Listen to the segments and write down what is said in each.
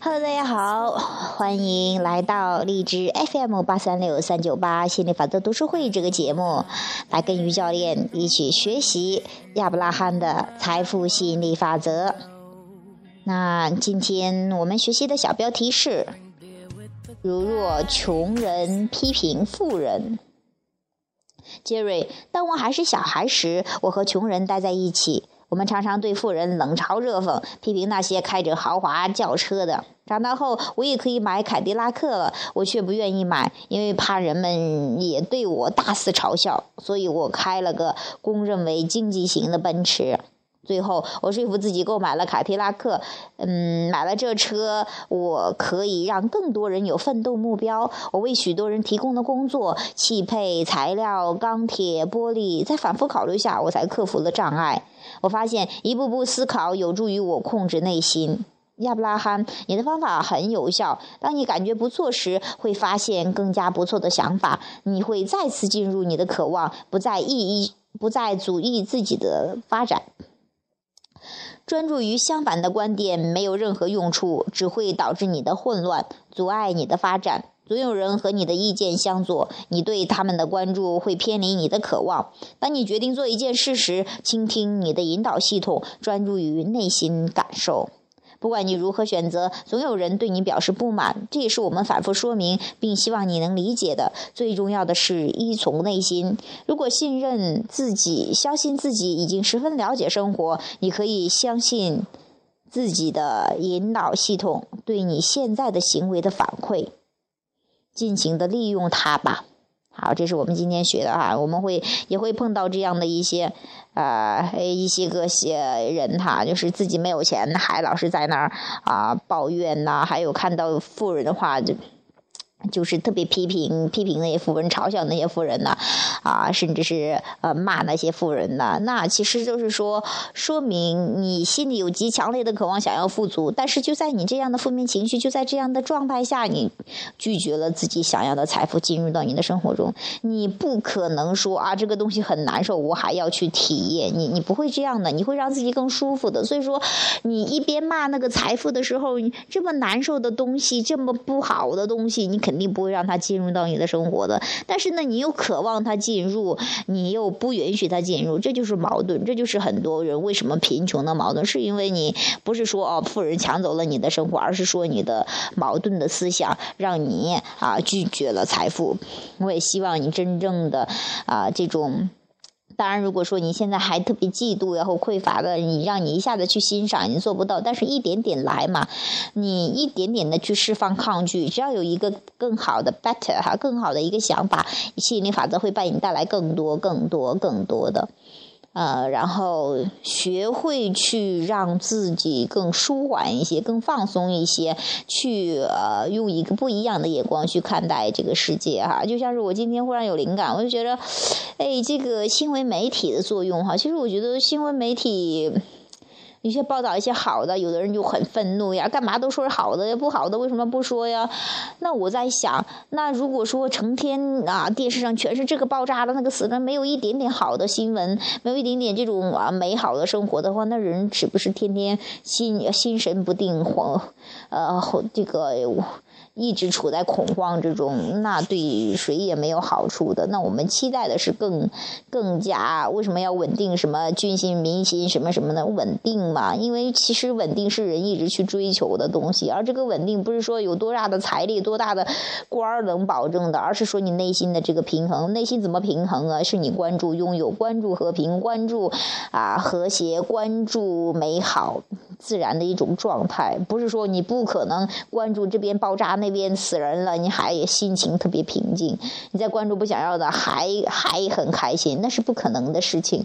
Hello，大家好，欢迎来到荔枝 FM 八三六三九八心理法则读书会这个节目，来跟于教练一起学习亚伯拉罕的财富吸引力法则。那今天我们学习的小标题是：如若穷人批评富人。杰瑞，当我还是小孩时，我和穷人待在一起。我们常常对富人冷嘲热讽，批评那些开着豪华轿车的。长大后，我也可以买凯迪拉克了，我却不愿意买，因为怕人们也对我大肆嘲笑。所以我开了个公认为经济型的奔驰。最后，我说服自己购买了凯迪拉克。嗯，买了这车，我可以让更多人有奋斗目标。我为许多人提供了工作，汽配、材料、钢铁、玻璃。在反复考虑下，我才克服了障碍。我发现，一步步思考有助于我控制内心。亚伯拉罕，你的方法很有效。当你感觉不错时，会发现更加不错的想法。你会再次进入你的渴望，不再意义，不再阻抑自己的发展。专注于相反的观点没有任何用处，只会导致你的混乱，阻碍你的发展。总有人和你的意见相左，你对他们的关注会偏离你的渴望。当你决定做一件事时，倾听你的引导系统，专注于内心感受。不管你如何选择，总有人对你表示不满，这也是我们反复说明并希望你能理解的。最重要的是依从内心。如果信任自己，相信自己已经十分了解生活，你可以相信自己的引导系统对你现在的行为的反馈，尽情的利用它吧。好，这是我们今天学的哈，我们会也会碰到这样的一些，呃，一些个些人哈，就是自己没有钱，还老是在那儿啊抱怨呐，还有看到富人的话就。就是特别批评批评那些富人，嘲笑那些富人呢，啊，甚至是呃骂那些富人呢。那其实就是说，说明你心里有极强烈的渴望，想要富足。但是就在你这样的负面情绪，就在这样的状态下，你拒绝了自己想要的财富进入到你的生活中。你不可能说啊，这个东西很难受，我还要去体验。你你不会这样的，你会让自己更舒服的。所以说，你一边骂那个财富的时候，这么难受的东西，这么不好的东西，你。肯定不会让他进入到你的生活的，但是呢，你又渴望他进入，你又不允许他进入，这就是矛盾，这就是很多人为什么贫穷的矛盾，是因为你不是说哦，富人抢走了你的生活，而是说你的矛盾的思想让你啊拒绝了财富。我也希望你真正的啊这种。当然，如果说你现在还特别嫉妒然后匮乏的，你让你一下子去欣赏，你做不到。但是一点点来嘛，你一点点的去释放抗拒，只要有一个更好的 better 哈，更好的一个想法，吸引力法则会帮你带来更多、更多、更多的。呃，然后学会去让自己更舒缓一些，更放松一些，去呃用一个不一样的眼光去看待这个世界哈。就像是我今天忽然有灵感，我就觉得，哎，这个新闻媒体的作用哈，其实我觉得新闻媒体。有些报道一些好的，有的人就很愤怒呀，干嘛都说是好的，不好的为什么不说呀？那我在想，那如果说成天啊电视上全是这个爆炸了那个死了，没有一点点好的新闻，没有一点点这种啊美好的生活的话，那人岂不是天天心心神不定，慌呃这个。一直处在恐慌之中，那对谁也没有好处的。那我们期待的是更、更加为什么要稳定？什么军心、民心什么什么的稳定嘛？因为其实稳定是人一直去追求的东西，而这个稳定不是说有多大的财力、多大的官能保证的，而是说你内心的这个平衡。内心怎么平衡啊？是你关注拥有、关注和平、关注啊和谐、关注美好。自然的一种状态，不是说你不可能关注这边爆炸那边死人了，你还心情特别平静。你在关注不想要的，还还很开心，那是不可能的事情。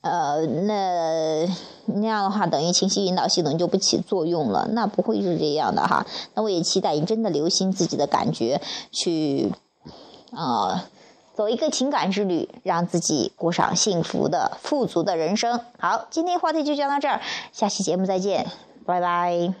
呃，那那样的话，等于情绪引导系统就不起作用了，那不会是这样的哈。那我也期待你真的留心自己的感觉，去啊。走一个情感之旅，让自己过上幸福的、富足的人生。好，今天话题就讲到这儿，下期节目再见，拜拜。